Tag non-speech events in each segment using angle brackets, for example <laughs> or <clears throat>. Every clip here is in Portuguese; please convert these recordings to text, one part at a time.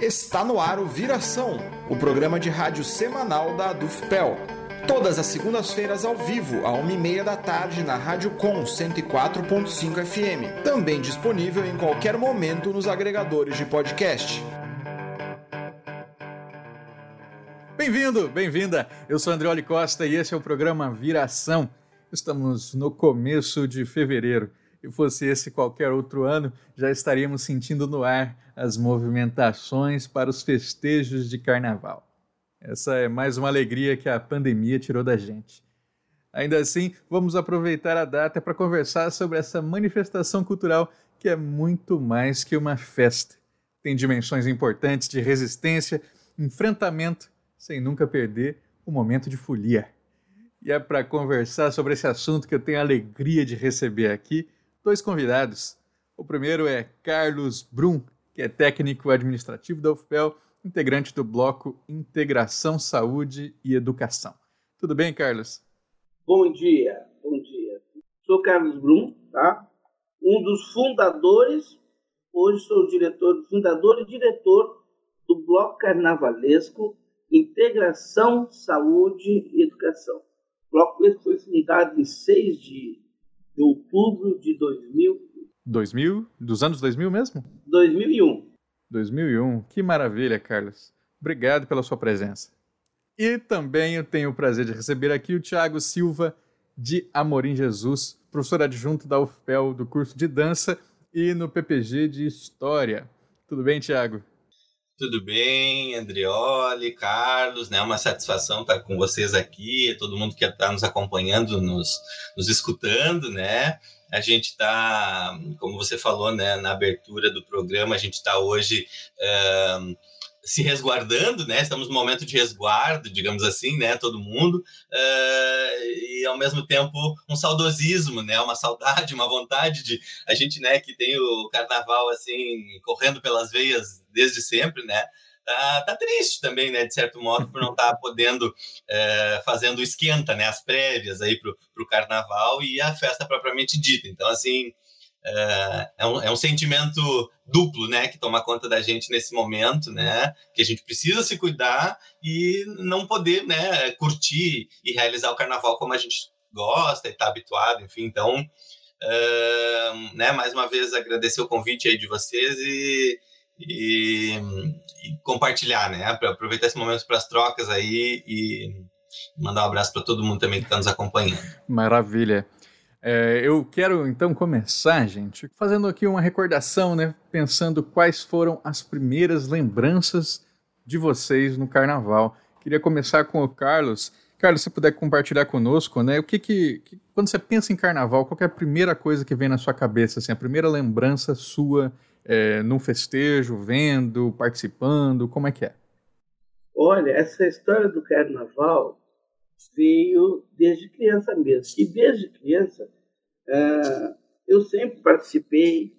Está no ar o Viração, o programa de rádio semanal da Adufpel. Todas as segundas-feiras ao vivo, à uma e meia da tarde, na Rádio Com 104.5 FM. Também disponível em qualquer momento nos agregadores de podcast. Bem-vindo, bem-vinda. Eu sou Andreoli Costa e esse é o programa Viração. Estamos no começo de fevereiro. Se fosse esse qualquer outro ano, já estaríamos sentindo no ar as movimentações para os festejos de carnaval. Essa é mais uma alegria que a pandemia tirou da gente. Ainda assim, vamos aproveitar a data para conversar sobre essa manifestação cultural que é muito mais que uma festa. Tem dimensões importantes de resistência, enfrentamento, sem nunca perder o momento de folia. E é para conversar sobre esse assunto que eu tenho a alegria de receber aqui dois convidados. O primeiro é Carlos Brum, que é técnico administrativo da UFPEL, integrante do bloco Integração, Saúde e Educação. Tudo bem, Carlos? Bom dia, bom dia. Sou Carlos Brum, tá? Um dos fundadores, hoje sou diretor, fundador e diretor do bloco carnavalesco Integração, Saúde e Educação. O bloco foi fundado em 6 de de outubro de 2000. 2000? Dos anos 2000 mesmo? 2001. 2001. Que maravilha, Carlos. Obrigado pela sua presença. E também eu tenho o prazer de receber aqui o Tiago Silva, de Amorim Jesus, professor adjunto da UFPEL do curso de dança e no PPG de História. Tudo bem, Tiago? Tudo bem, Andrioli, Carlos, né? Uma satisfação estar com vocês aqui, todo mundo que está nos acompanhando, nos, nos escutando, né? A gente está, como você falou, né, na abertura do programa, a gente está hoje se resguardando, né? Estamos no momento de resguardo, digamos assim, né? Todo mundo uh, e ao mesmo tempo um saudosismo, né? Uma saudade, uma vontade de a gente, né? Que tem o carnaval assim correndo pelas veias desde sempre, né? Tá, tá triste também, né? De certo modo, por não estar tá podendo é, fazendo esquenta, né? As prévias aí pro, pro carnaval e a festa propriamente dita. Então, assim, é, é, um, é um sentimento duplo, né? Que toma conta da gente nesse momento, né? Que a gente precisa se cuidar e não poder, né? Curtir e realizar o carnaval como a gente gosta e está habituado, enfim. Então, né? Mais uma vez agradecer o convite aí de vocês e e, e compartilhar, né? Aproveitar esse momento para as trocas aí e mandar um abraço para todo mundo também que está nos acompanhando. Maravilha. É, eu quero então começar, gente, fazendo aqui uma recordação, né? Pensando quais foram as primeiras lembranças de vocês no Carnaval. Queria começar com o Carlos. Carlos, se puder compartilhar conosco, né? O que que, que quando você pensa em Carnaval, qual é a primeira coisa que vem na sua cabeça, assim, a primeira lembrança sua é, num festejo, vendo, participando? Como é que é? Olha, essa história do carnaval veio desde criança mesmo. E desde criança é, eu sempre participei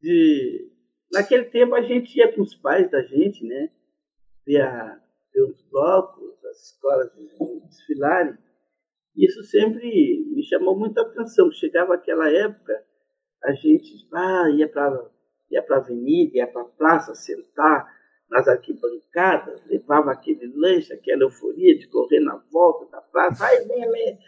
de. Naquele tempo a gente ia com os pais da gente, né? Ver os blocos, as escolas desfilarem. Isso sempre me chamou muita atenção. Chegava aquela época, a gente ah, ia para ia a avenida, ia para a praça sentar nas arquibancadas, levava aquele lanche, aquela euforia de correr na volta da praça. Ai, vem, vem,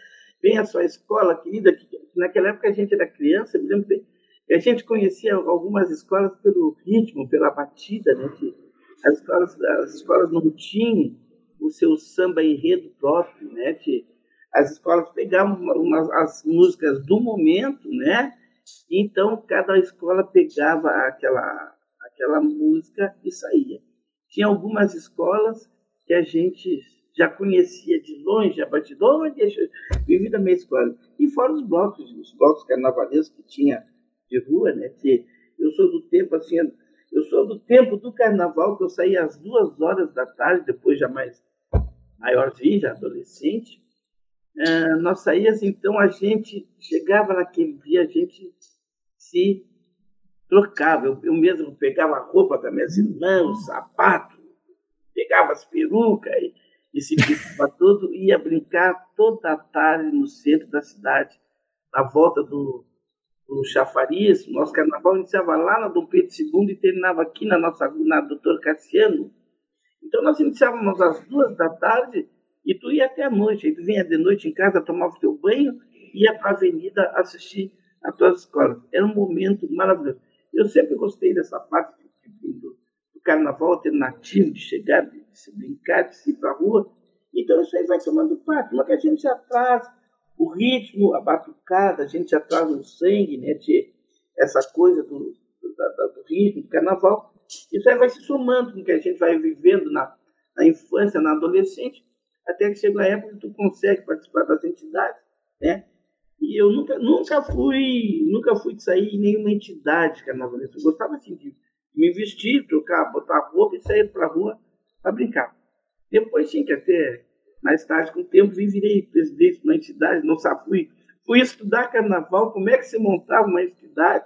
vem a sua escola, querida. Que, naquela época a gente era criança, me lembro que a gente conhecia algumas escolas pelo ritmo, pela batida, né? Que as escolas, as escolas não tinham o seu samba enredo próprio, né? Que as escolas pegavam umas, as músicas do momento, né? Então, cada escola pegava aquela, aquela música e saía. Tinha algumas escolas que a gente já conhecia de longe, a batidora, vivi da minha escola. E fora os blocos, os blocos carnavalescos que tinha de rua, né? Que eu sou do tempo assim, eu sou do tempo do carnaval que eu saía às duas horas da tarde, depois já mais maiorzinho, já adolescente, é, nós saíamos, então a gente chegava naquele dia, a gente se trocava. Eu, eu mesmo pegava a roupa das minhas irmãs, sapato, pegava as perucas e, e se pintava tudo, ia brincar toda a tarde no centro da cidade, na volta do, o chafariz, nosso carnaval iniciava lá na Dom Pedro II e terminava aqui na nossa na Doutor Cassiano. Então nós iniciávamos às duas da tarde e tu ia até a noite. Aí tu vinha de noite em casa, tomava o teu banho e ia para a avenida assistir a tuas escolas. Era um momento maravilhoso. Eu sempre gostei dessa parte do, do, do carnaval alternativo, de chegar, de, se brincar, de se ir para a rua. Então isso aí vai tomando parte. Mas que a gente traz o ritmo, a batucada, a gente já traz no sangue, né, de essa coisa do, do, do ritmo, do carnaval. Isso aí vai se somando com o que a gente vai vivendo na, na infância, na adolescente, até que chega a época que tu consegue participar das entidades, né? E eu nunca, nunca fui, nunca fui de sair em nenhuma entidade carnavalesca. Eu gostava assim de me vestir, trocar, botar roupa e sair para a rua para brincar. Depois sim, que até mais tarde, com o tempo, vim virei presidente de uma entidade, não sabe, fui, fui estudar carnaval, como é que se montava uma entidade,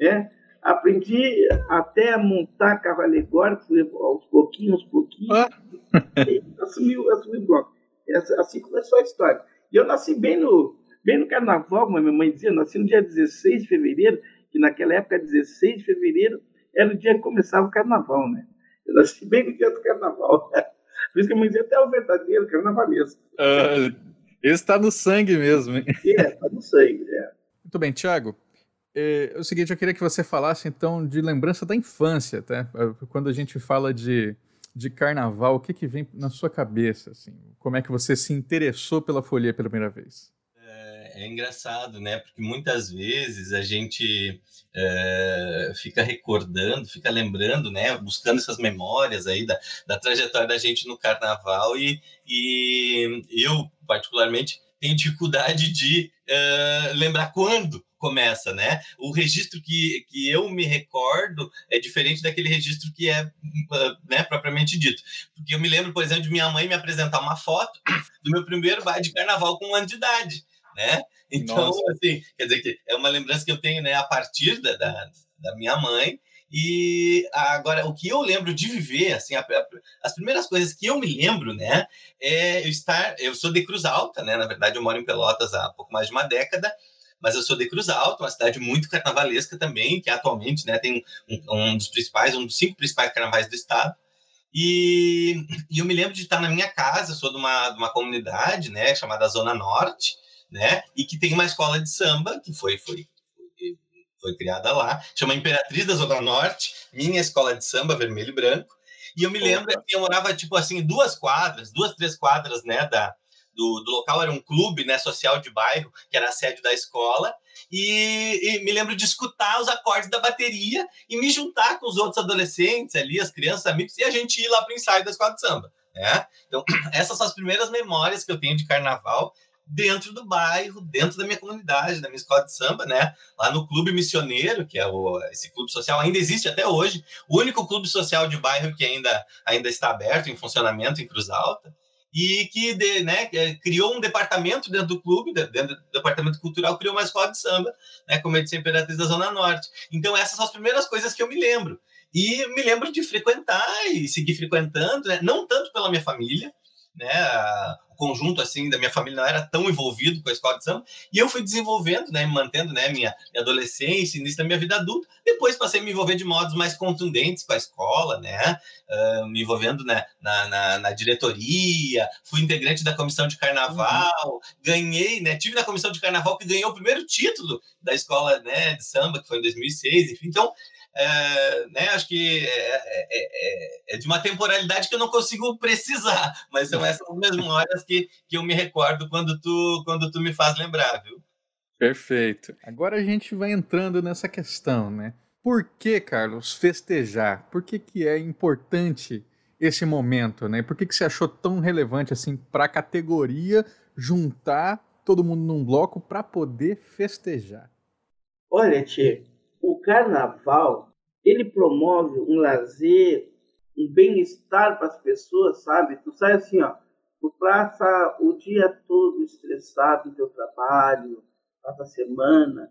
né? Aprendi até a montar carro alegórico, aos pouquinhos, aos pouquinhos, ah. <laughs> assumi, assumi o bloco. Assim começou a história. E eu nasci bem no, bem no carnaval, como a minha mãe dizia, eu nasci no dia 16 de fevereiro, que naquela época, 16 de fevereiro, era o dia que começava o carnaval, né? Eu nasci bem no dia do carnaval. Né? Por isso que a mãe dizia até o verdadeiro carnavalesco. Uh, esse está no sangue mesmo, hein? É, está no sangue, é. Muito bem, Tiago. É, é o seguinte, eu queria que você falasse então de lembrança da infância, tá? Quando a gente fala de, de carnaval, o que, que vem na sua cabeça? Assim? Como é que você se interessou pela folia pela primeira vez? É, é engraçado, né? Porque muitas vezes a gente é, fica recordando, fica lembrando, né? Buscando essas memórias aí da, da trajetória da gente no carnaval e, e eu, particularmente, tenho dificuldade de uh, lembrar quando começa, né? O registro que, que eu me recordo é diferente daquele registro que é né, propriamente dito. Porque eu me lembro, por exemplo, de minha mãe me apresentar uma foto do meu primeiro baile de carnaval com um ano de idade, né? Então, Nossa. assim, quer dizer que é uma lembrança que eu tenho, né, a partir da, da, da minha mãe, e agora, o que eu lembro de viver, assim, a, a, as primeiras coisas que eu me lembro, né, é eu estar. Eu sou de Cruz Alta, né? Na verdade, eu moro em Pelotas há pouco mais de uma década, mas eu sou de Cruz Alta, uma cidade muito carnavalesca também, que atualmente né, tem um, um dos principais, um dos cinco principais carnavais do estado. E, e, eu me lembro de estar na minha casa, sou de uma, de uma comunidade né, chamada Zona Norte, né, e que tem uma escola de samba que foi, foi, foi, criada lá, chama Imperatriz da Zona Norte, minha escola de samba, vermelho e branco. E eu me lembro que eu morava, tipo assim, duas quadras, duas, três quadras, né, da, do, do, local era um clube né, social de bairro, que era a sede da escola, e, e, me lembro de escutar os acordes da bateria e me juntar com os outros adolescentes ali, as crianças, amigos, e a gente ir lá para o ensaio da escola de samba. Né? Então, <clears throat> essas são as primeiras memórias que eu tenho de carnaval dentro do bairro, dentro da minha comunidade, da minha escola de samba, né? Lá no Clube Missioneiro, que é o, esse clube social, ainda existe até hoje, o único clube social de bairro que ainda, ainda está aberto, em funcionamento em Cruz Alta e que de, né, criou um departamento dentro do clube, dentro do departamento cultural, criou uma escola de samba, né, como é de Imperatriz da Zona Norte. Então, essas são as primeiras coisas que eu me lembro. E me lembro de frequentar e seguir frequentando, né, não tanto pela minha família, né, conjunto assim da minha família não era tão envolvido com a escola de samba e eu fui desenvolvendo, né, mantendo, né, minha, minha adolescência, início da minha vida adulta. Depois passei a me envolver de modos mais contundentes com a escola, né, uh, me envolvendo né, na, na, na, diretoria, fui integrante da comissão de carnaval, uhum. ganhei, né, tive na comissão de carnaval que ganhou o primeiro título da escola, né, de samba que foi em 2006, enfim. Então é, né, acho que é, é, é, é, de uma temporalidade que eu não consigo precisar, <laughs> mas são essas mesmas horas que, que eu me recordo quando tu, quando tu me faz lembrar, viu? Perfeito. Agora a gente vai entrando nessa questão, né? Por que, Carlos, festejar? Por que, que é importante esse momento, né? Por que, que você achou tão relevante assim para a categoria juntar todo mundo num bloco para poder festejar? Olha, Tchê, o carnaval ele promove um lazer, um bem-estar para as pessoas, sabe? Tu sai assim, ó, tu passa o dia todo estressado no teu trabalho, passa a semana.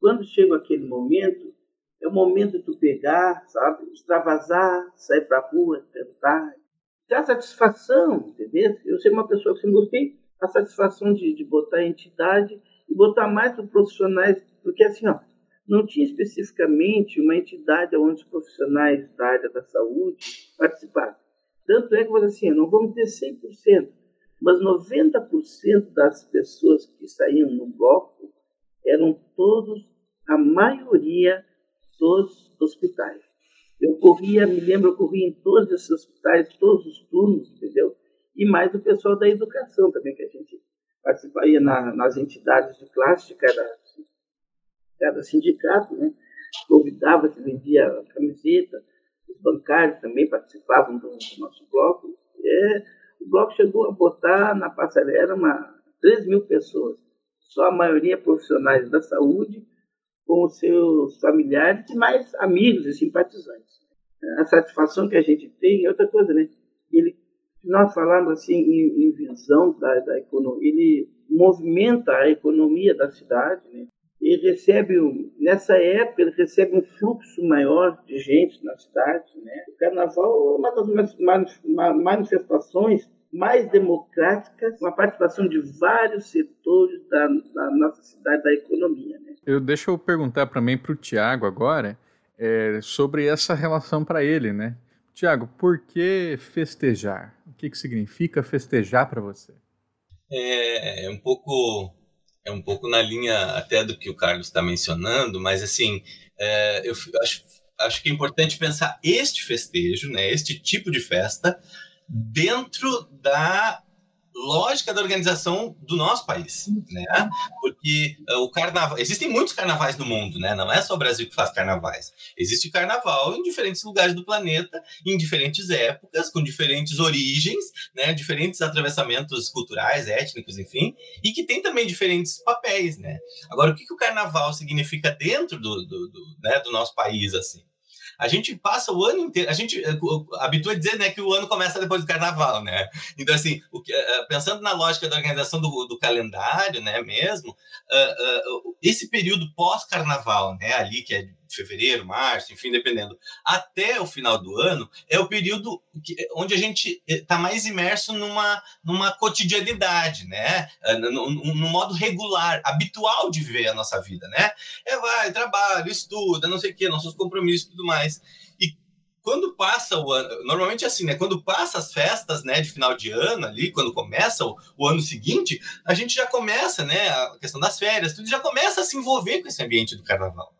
Quando chega aquele momento, é o momento de tu pegar, sabe? Extravasar, sair para a rua, cantar. Ter satisfação, entendeu? Eu sou uma pessoa que sempre gostei a satisfação de, de botar a entidade e botar mais os profissionais Porque assim, ó, não tinha especificamente uma entidade onde os profissionais da área da saúde participavam. Tanto é que, assim, não vamos ter 100%, mas 90% das pessoas que saíam no bloco eram todos, a maioria dos hospitais. Eu corria, me lembro, eu corria em todos esses hospitais, todos os turnos, entendeu? E mais o pessoal da educação também, que a gente participaria na, nas entidades de classe de cada, cada sindicato, né? Convidava, se vendia camiseta, os bancários também participavam do, do nosso bloco. É, o bloco chegou a botar na passarela uma, 3 mil pessoas, só a maioria profissionais da saúde, com os seus familiares e mais amigos e simpatizantes. A satisfação que a gente tem é outra coisa, né? Ele, nós falamos assim em, em visão da, da economia, ele movimenta a economia da cidade, né? Ele recebe, nessa época, ele recebe um fluxo maior de gente na cidade, né? O carnaval é uma das manifestações mais democráticas, com a participação de vários setores da, da nossa cidade, da economia. Né? Eu deixa eu perguntar também para o Tiago agora é, sobre essa relação para ele, né? Tiago, por que festejar? O que, que significa festejar para você? É, é, um pouco é um pouco na linha até do que o Carlos está mencionando, mas assim é, eu acho, acho que é importante pensar este festejo, né? Este tipo de festa dentro da lógica da organização do nosso país, né? Porque uh, o carnaval, existem muitos carnavais no mundo, né? Não é só o Brasil que faz carnavais. Existe carnaval em diferentes lugares do planeta, em diferentes épocas, com diferentes origens, né? Diferentes atravessamentos culturais, étnicos, enfim, e que tem também diferentes papéis, né? Agora, o que, que o carnaval significa dentro do, do, do, né, do nosso país, assim? A gente passa o ano inteiro, a gente eh, habitua a dizer né, que o ano começa depois do carnaval, né? Então, assim, o que, eh, pensando na lógica da organização do, do calendário, né, mesmo, uh, uh, esse período pós-carnaval, né, ali que é fevereiro, março, enfim, dependendo, até o final do ano, é o período que, onde a gente está mais imerso numa, numa cotidianidade, né? No, no, modo regular, habitual de viver a nossa vida, né? É vai, trabalho, estuda, não sei o quê, nossos compromissos e tudo mais. E quando passa o ano, normalmente é assim, né? Quando passa as festas, né, de final de ano ali, quando começa o, o, ano seguinte, a gente já começa, né, a questão das férias, tudo já começa a se envolver com esse ambiente do carnaval.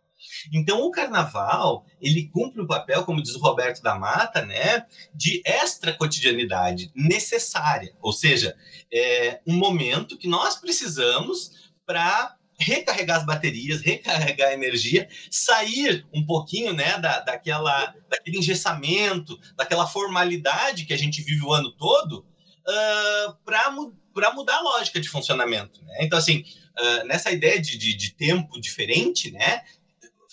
Então, o carnaval, ele cumpre um papel, como diz o Roberto da Mata, né, de extra cotidianidade necessária, ou seja, é um momento que nós precisamos para recarregar as baterias, recarregar a energia, sair um pouquinho né, da, daquela, daquele engessamento, daquela formalidade que a gente vive o ano todo, uh, para mudar a lógica de funcionamento. Né? Então, assim, uh, nessa ideia de, de, de, tempo diferente, né,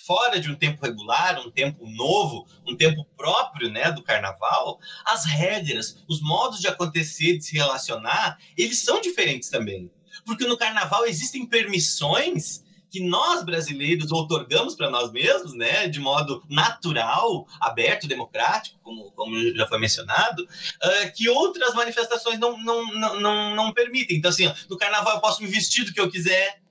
fora de um tempo regular, um tempo novo, um tempo próprio, né, do carnaval, as regras, os modos de acontecer, de se relacionar, eles são diferentes também. Porque no carnaval existem permissões que nós brasileiros outorgamos para nós mesmos, né, de modo natural, aberto, democrático, como, como já foi mencionado, uh, que outras manifestações não, não, não, não, não permitem. Então, assim, no carnaval eu posso me vestir do que eu quiser,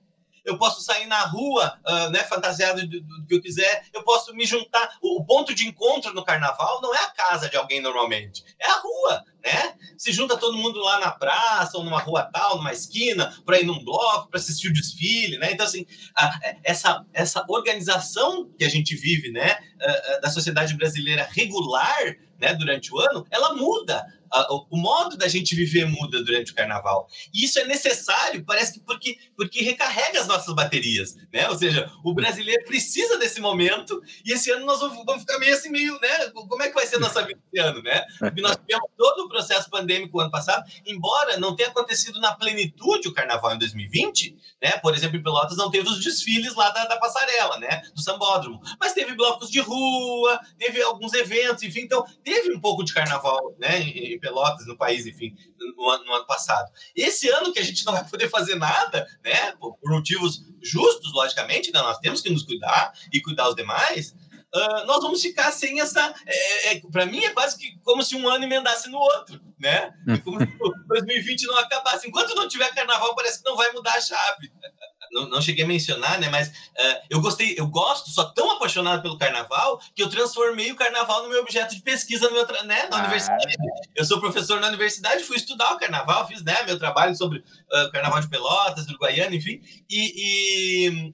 eu posso sair na rua, uh, né, fantasiado do, do, que eu quiser, eu posso me juntar. O, o, ponto de encontro no carnaval não é a casa de alguém normalmente, é a rua, né? Se junta todo mundo lá na praça, ou numa rua tal, numa esquina, para ir num bloco, para assistir o desfile, né? Então, assim, a, essa, essa organização que a gente vive, né, uh, uh, da sociedade brasileira regular, né, durante o ano, ela muda o modo da gente viver muda durante o carnaval. E isso é necessário, parece que porque, porque recarrega as nossas baterias, né? Ou seja, o brasileiro precisa desse momento e esse ano nós vamos ficar meio assim, meio, né? Como é que vai ser a nossa vida esse ano, né? Porque nós tivemos todo o processo pandêmico ano passado, embora não tenha acontecido na plenitude o carnaval em 2020, né? Por exemplo, em Pelotas não teve os desfiles lá da, da passarela, né? Do sambódromo. Mas teve blocos de rua, teve alguns eventos, enfim, então teve um pouco de carnaval, né? Pelotas, no país, enfim, no ano, no ano, passado. Esse ano que a gente não vai poder fazer nada, né, por, por motivos justos, logicamente, né, nós temos que nos cuidar e cuidar os demais, Uh, nós vamos ficar sem essa. É, é, para mim, é quase que como se um ano emendasse no outro, né? É como se <laughs> 2020 não acabasse. Enquanto não tiver carnaval, parece que não vai mudar a chave. Não, não, cheguei a mencionar, né? Mas uh, eu gostei, eu gosto, sou tão apaixonado pelo carnaval que eu transformei o carnaval no meu objeto de pesquisa no meu, né, na ah. universidade. Eu sou professor na universidade, fui estudar o carnaval, fiz né, meu trabalho sobre uh, carnaval de Pelotas, do Uruguaiano, enfim. E, e uh,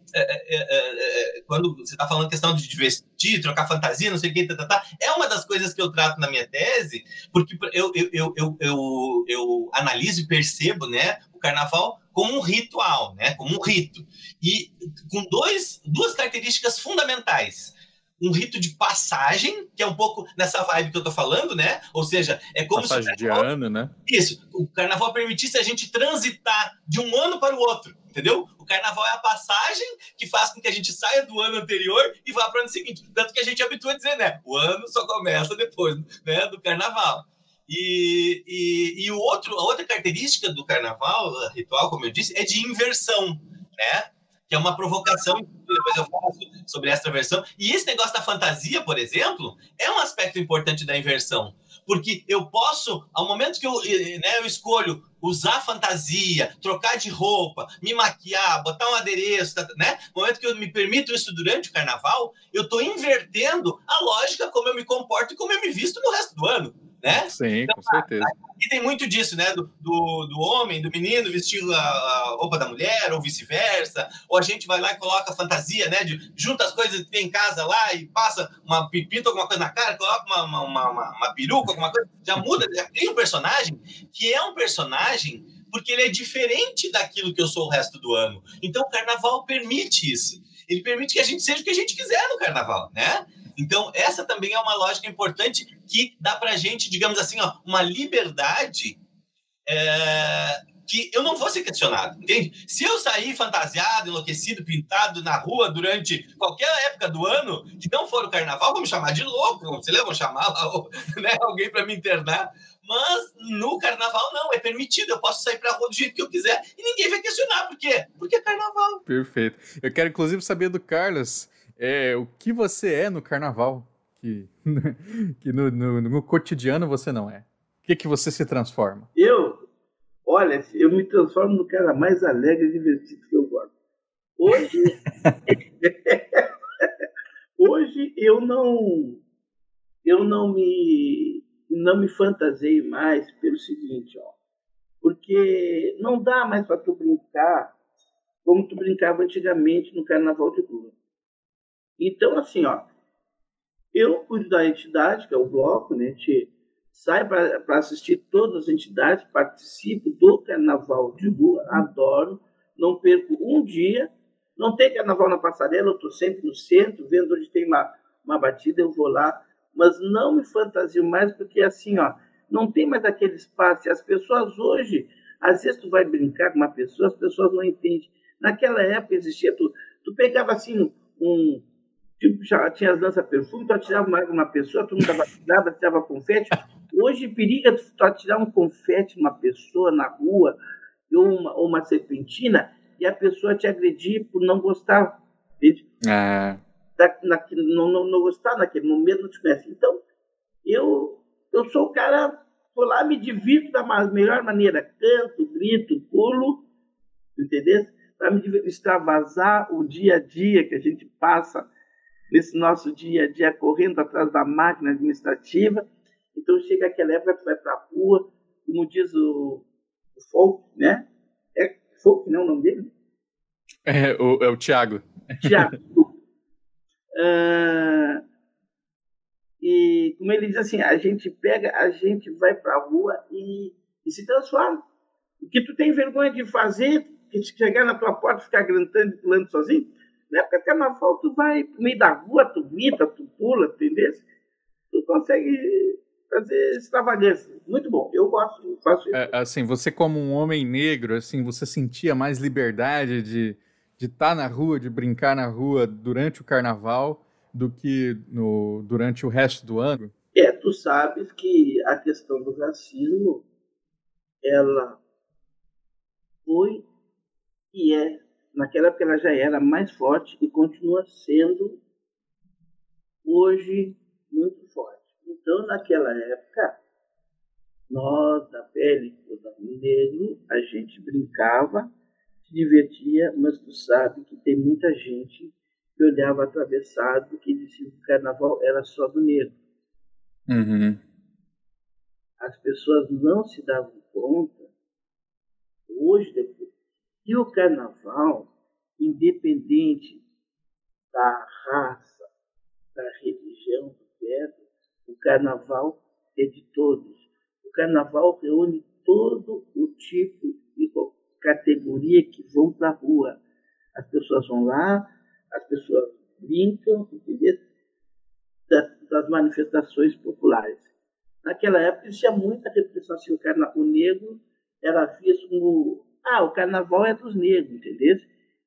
quando você está falando questão de vestir, trocar fantasia, não sei o que, tá, tá, tá, é uma das coisas que eu trato na minha tese, porque eu, eu, eu, eu, eu, eu analiso e percebo, né, o carnaval como um ritual, né? Como um rito. E com dois, duas características fundamentais. Um rito de passagem, que é um pouco nessa vibe que eu tô falando, né? Ou seja, é como passagem se. Passagem de ano, né? Isso. O carnaval permitisse a gente transitar de um ano para o outro, entendeu? O carnaval é a passagem que faz com que a gente saia do ano anterior e vá para o ano seguinte. Tanto que a gente habitua a dizer, né? O ano só começa depois né, do carnaval. E, e, e o outro, a outra característica do carnaval ritual, como eu disse, é de inversão, né? Que é uma provocação, depois eu faço sobre essa versão. E esse negócio da fantasia, por exemplo, é um aspecto importante da inversão. Porque eu posso, ao momento que eu, né, eu escolho usar fantasia, trocar de roupa, me maquiar, botar um adereço, tá, né? No momento que eu me permito isso durante o carnaval, eu estou invertendo a lógica como eu me comporto e como eu me visto no resto do ano né? Sim, então, com certeza. E tem muito disso, né? Do, do, do homem, do menino vestir a, a, roupa da mulher, ou vice-versa. Ou a gente vai lá e coloca fantasia, né? De, junta as coisas que tem em casa lá e passa uma pipita, alguma coisa na cara, coloca uma, uma, uma, uma peruca, alguma coisa. Já muda, já tem um personagem que é um personagem porque ele é diferente daquilo que eu sou o resto do ano. Então o carnaval permite isso. Ele permite que a gente seja o que a gente quiser no carnaval, né? Então, essa também é uma lógica importante que dá para a gente, digamos assim, ó, uma liberdade é, que eu não vou ser questionado, entende? Se eu sair fantasiado, enlouquecido, pintado na rua durante qualquer época do ano, que não for o carnaval, vão me chamar de louco, sei lá, vão chamar lá, <laughs> né, alguém para me internar. Mas no carnaval não, é permitido, eu posso sair pra rua do jeito que eu quiser e ninguém vai questionar. Por quê? Porque é carnaval. Perfeito. Eu quero inclusive saber do Carlos é, o que você é no carnaval, que, <laughs> que no, no, no, cotidiano você não é. O que, que você se transforma? Eu? Olha, eu me transformo no cara mais alegre e divertido que eu gosto. Hoje, <laughs> hoje eu não eu não me não me fantasiei mais pelo seguinte, ó, porque não dá mais para tu brincar como tu brincava antigamente no Carnaval de Rua. Então, assim, ó, eu cuido da entidade, que é o bloco, né? A gente sai para assistir todas as entidades, participo do carnaval de rua, adoro, não perco um dia. Não tem carnaval na passarela, eu estou sempre no centro, vendo onde tem uma, uma batida, eu vou lá, mas não me fantasio mais, porque assim, ó, não tem mais aquele espaço. As pessoas hoje, às vezes tu vai brincar com uma pessoa, as pessoas não entendem. Naquela época existia, tu, tu pegava assim um, Tipo, já tinha as lança-perfume, tu atirava uma, uma pessoa, tu não dava <laughs> nada, atirava confete. Hoje, periga tu atirar um confete numa pessoa na rua, ou uma, ou uma serpentina, e a pessoa te agredir por não gostar. É. Da, na, não, não, não gostar naquele momento, não te conhece. Então, eu, eu sou o cara, vou lá, me divirto da melhor maneira. Canto, grito, pulo, entendeu? Para me extravasar o dia a dia que a gente passa nesse nosso dia a dia correndo atrás da máquina administrativa. Então chega aquela época que vai para a rua, como diz o, o Folk, né? É Folk, não é o nome dele? É o, é o Tiago. Tiago. Uh, e como ele diz assim, a gente pega, a gente vai para a rua e, e, se transforma. O que tu tem vergonha de fazer, que chegar na tua porta e ficar gritando e pulando sozinho, na época de carnaval, tu vai no meio da rua, tu grita, tu pula, entendeu? Tu consegue fazer extravagância. Muito bom. Eu gosto, faço isso. É, assim, você como um homem negro, assim, você sentia mais liberdade de de estar tá na rua, de brincar na rua durante o carnaval do que no, durante o resto do ano? É, tu sabes que a questão do racismo, ela foi e é naquela época ela já era mais forte e continua sendo hoje muito forte. Então, naquela época, nós da pele, da negro, a gente brincava se divertia, mas tu sabe que tem muita gente que olhava atravessado, que dizia que o carnaval era só do negro. Uhum. As pessoas não se davam conta, hoje, depois, que o carnaval, independente da raça, da religião, do credo, o carnaval é de todos. O carnaval reúne todo o tipo de categoria que vão para a rua. As pessoas vão lá, as pessoas brincam, entendeu? Das, das manifestações populares. Naquela época existia muita repressão, assim, o, carna, o negro era visto como, ah, o carnaval é dos negros, entendeu?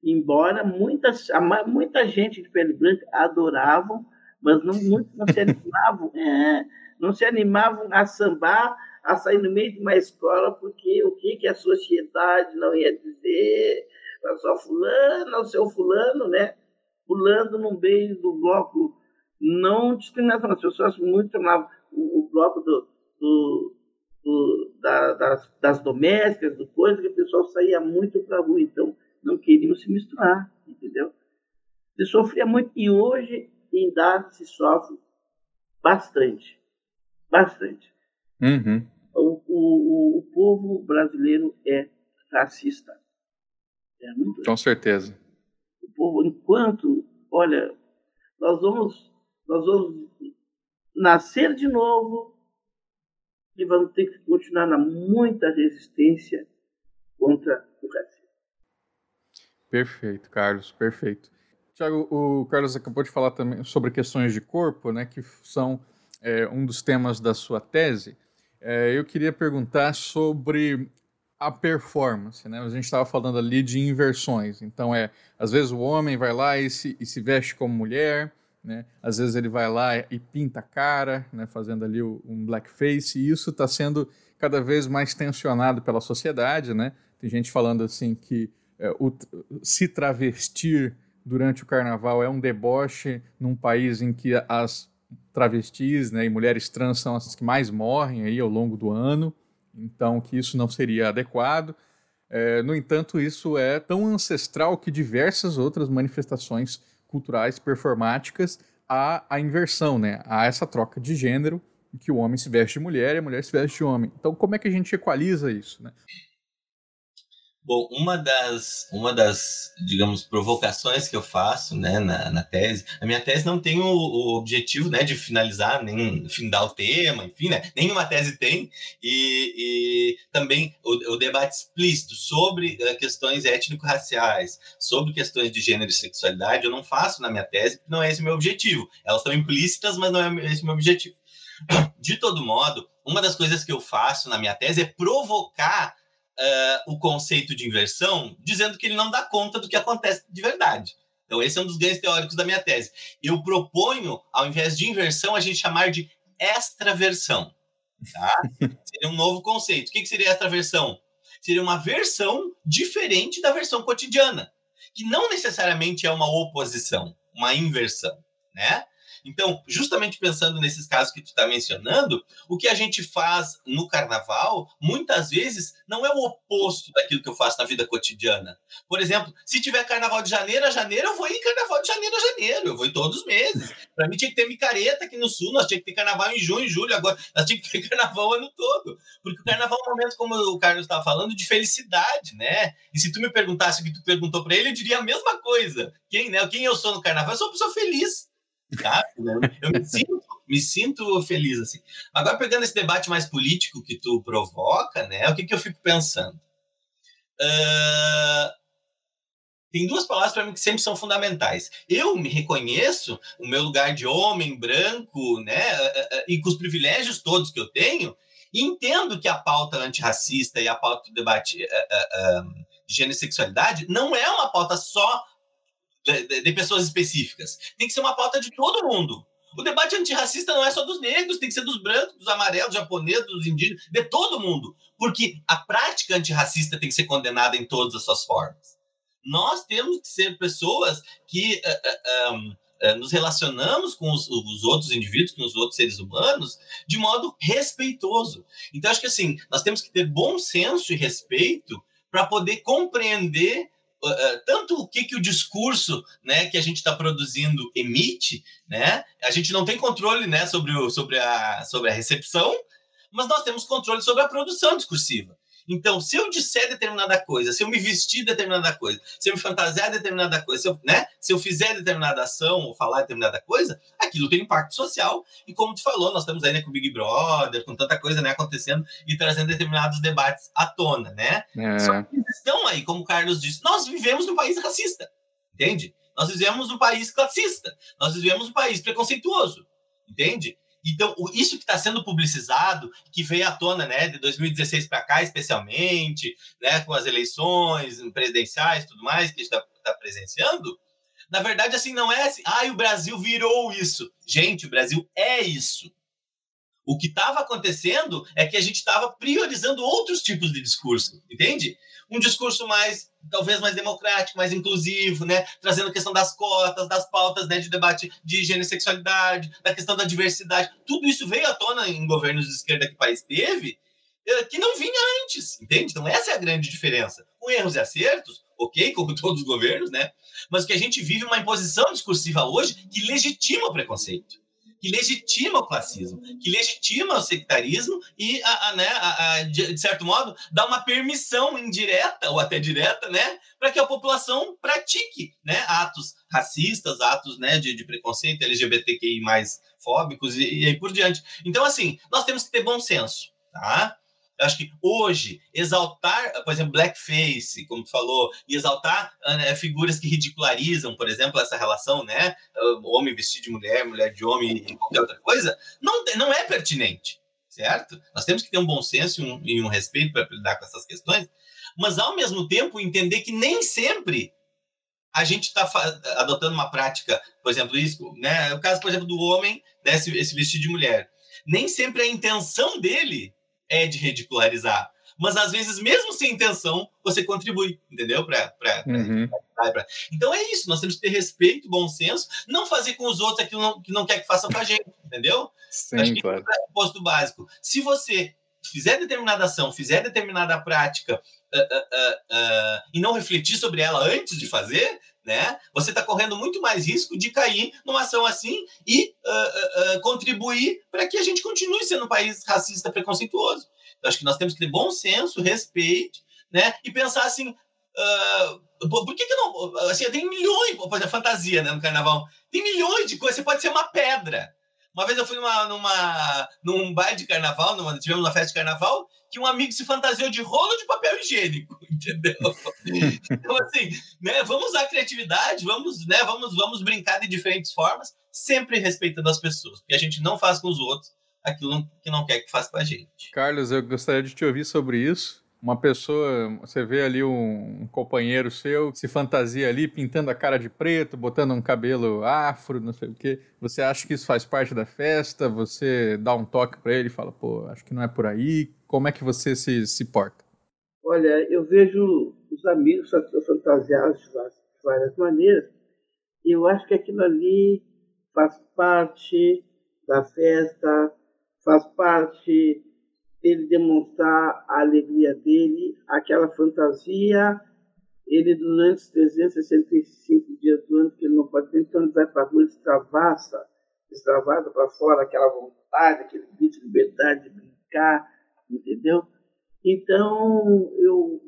Embora muitas, muita gente de pele branca adoravam, mas não, muitos não se animavam, <laughs> é, não se animavam a sambar, a sair no meio de uma escola, porque o que, que a sociedade não ia dizer, a sua fulano, o seu fulano, né? Pulando no meio do bloco, não discriminação, as pessoas muito chamavam o, o bloco do, do, do da, das, das, domésticas, do coisa, que o pessoal saía muito para a rua, então não queriam se misturar, entendeu? Se sofria muito, e hoje ainda se sofre bastante, bastante. Uhum. O, o, o, povo brasileiro é racista. É Com certeza. O povo, enquanto, olha, nós vamos, nós vamos nascer de novo e vamos ter que continuar na muita resistência contra o racismo. Perfeito, Carlos, perfeito. Tiago, o Carlos acabou de falar também sobre questões de corpo, né, que são é, um dos temas da sua tese. É, eu queria perguntar sobre a performance, né? A gente estava falando ali de inversões. Então é, às vezes o homem vai lá e se, e se veste como mulher, né? Às vezes ele vai lá e pinta a cara, né? Fazendo ali um blackface. E isso está sendo cada vez mais tensionado pela sociedade, né? Tem gente falando assim que é, o, se travestir durante o carnaval é um deboche num país em que as travestis né, e mulheres trans são as que mais morrem aí ao longo do ano, então que isso não seria adequado. É, no entanto, isso é tão ancestral que diversas outras manifestações culturais performáticas há a inversão, né? há essa troca de gênero, em que o homem se veste de mulher e a mulher se veste de homem. Então, como é que a gente equaliza isso? Né? Bom, uma das, uma das, digamos, provocações que eu faço né, na, na tese, a minha tese não tem o, o, objetivo né, de finalizar, nem findar o tema, enfim, né, nenhuma tese tem, e, e também o, o, debate explícito sobre uh, questões étnico-raciais, sobre questões de gênero e sexualidade, eu não faço na minha tese, porque não é esse o meu objetivo. Elas estão implícitas, mas não é esse o meu objetivo. De todo modo, uma das coisas que eu faço na minha tese é provocar uh, o conceito de inversão, dizendo que ele não dá conta do que acontece de verdade. Então, esse é um dos ganhos teóricos da minha tese. Eu proponho, ao invés de inversão, a gente chamar de extraversão. Tá? <laughs> seria um novo conceito. O que, que seria extraversão? Seria uma versão diferente da versão cotidiana, que não necessariamente é uma oposição, uma inversão. Né? Então, justamente pensando nesses casos que tu está mencionando, o que a gente faz no carnaval, muitas vezes, não é o oposto daquilo que eu faço na vida cotidiana. Por exemplo, se tiver carnaval de janeiro a janeiro, eu vou ir carnaval de janeiro a janeiro, eu vou ir todos os meses. Para mim tinha que ter micareta aqui no sul, nós tinha que ter carnaval em junho, julho, agora nós tinha que ter <laughs> carnaval o ano todo. Porque o carnaval é um momento, como o Carlos estava falando, de felicidade, né? E se tu me perguntasse o que tu perguntou para ele, eu diria a mesma coisa. Quem, né? Quem eu sou no carnaval? Eu sou uma pessoa feliz Sabe? Eu me sinto, me sinto feliz assim. Agora, pegando esse debate mais político que tu provoca, né? O que, que eu fico pensando? Uh, tem duas palavras para mim que sempre são fundamentais. Eu me reconheço o meu lugar de homem branco, né, e com os privilégios todos que eu tenho, e entendo que a pauta antirracista e a pauta do debate uh, uh, de gênero e sexualidade não é uma pauta só de, pessoas específicas. Tem que ser uma pauta de todo mundo. O debate antirracista não é só dos negros, tem que ser dos brancos, dos amarelos, japoneses, dos indígenas, de todo mundo. Porque a prática antirracista tem que ser condenada em todas as suas formas. Nós temos que ser pessoas que uh, uh, uh, nos relacionamos com os, os, outros indivíduos, com os outros seres humanos, de modo respeitoso. Então, acho que assim, nós temos que ter bom senso e respeito para poder compreender tanto o que, que o discurso né, que a gente está produzindo emite, né? A gente não tem controle né, sobre, o, sobre, a, sobre a recepção, mas nós temos controle sobre a produção discursiva. Então, se eu disser determinada coisa, se eu me vestir determinada coisa, se eu me fantasiar determinada coisa, se eu, né, se eu fizer determinada ação ou falar determinada coisa, aquilo tem impacto social. E como tu falou, nós estamos aí né, com o Big Brother, com tanta coisa né, acontecendo e trazendo determinados debates à tona, né? É. Só que estão aí, como o Carlos disse, nós vivemos num país racista, entende? Nós vivemos num país classista, nós vivemos num país preconceituoso, entende? Então, isso que está sendo publicizado, que veio à tona, né, de 2016 para cá, especialmente, né, com as eleições presidenciais, tudo mais que a gente está tá presenciando, na verdade, assim, não é assim, ah, o Brasil virou isso. Gente, o Brasil é isso. O que estava acontecendo é que a gente estava priorizando outros tipos de discurso, entende? Um discurso mais, talvez mais democrático, mais inclusivo, né? Trazendo a questão das cotas, das pautas né, de debate de higiene e sexualidade, da questão da diversidade. Tudo isso veio à tona em governos de esquerda que o país teve, eh, que não vinha antes, entende? Então essa é a grande diferença. Com erros e acertos, ok, <laughs> como todos os governos, né? Mas que a gente vive uma imposição discursiva hoje que legitima o preconceito que legitima o classismo, que legitima o sectarismo e, a, a, né, a, de, certo modo, dá uma permissão indireta ou até direta, né, para que a população pratique, né, atos racistas, atos, né, de, de preconceito LGBTQI mais fóbicos e, e aí por diante. Então, assim, nós temos que ter bom senso, tá? Eu acho que hoje, exaltar, por exemplo, blackface, como tu falou, e exaltar né, figuras que ridicularizam, por exemplo, essa relação, né? Homem vestido de mulher, mulher de homem e qualquer outra coisa, não, não é pertinente, certo? Nós temos que ter um bom senso e um, e um respeito para lidar com essas questões, mas ao mesmo tempo entender que nem sempre a gente está adotando uma prática, por exemplo, isso, né? O caso, por exemplo, do homem, né, esse, esse vestido de mulher. Nem sempre a intenção dele é de ridicularizar. Mas às vezes, mesmo sem intenção, você contribui, entendeu? Pra, pra, uhum. pra, Então é isso, nós temos que ter respeito, bom senso, não fazer com os outros aquilo não, que não quer que façam com a gente, entendeu? Sim, Acho que claro. é o posto básico. Se você fizer determinada ação, fizer determinada prática uh, uh, uh, e não refletir sobre ela antes de fazer, né? Você está correndo muito mais risco de cair numa ação assim e uh, uh, uh, contribuir para que a gente continue sendo um país racista preconceituoso. Eu acho que nós temos que ter bom senso, respeito, né? E pensar assim, por que, que não? Assim, tem milhões, por exemplo, fantasia, né, no carnaval. Tem milhões de coisas. Você pode ser uma pedra. Uma vez eu fui numa, numa, num baile de carnaval, numa, tivemos uma festa de carnaval, que um amigo se fantasiou de rolo de papel higiênico, <laughs> entendeu? então, assim, né, vamos usar a criatividade, vamos, né, vamos, vamos brincar de diferentes formas, sempre respeitando as pessoas, porque a gente não faz com os outros aquilo que não quer que faça com a gente. Carlos, eu gostaria de te ouvir sobre isso uma pessoa, você vê ali um, companheiro seu se fantasia ali, pintando a cara de preto, botando um cabelo afro, não sei o quê. Você acha que isso faz parte da festa? Você dá um toque para ele e fala, pô, acho que não é por aí. Como é que você se, se porta? Olha, eu vejo os amigos fantasiados de várias maneiras e eu acho que aquilo ali faz parte da festa, faz parte ele demonstrar a alegria dele, aquela fantasia, ele durante os 365 dias do ano que ele não pode ter, então ele vai para a rua, extravasa, extravasa para fora aquela vontade, aquele grito de liberdade de brincar, entendeu? Então, eu,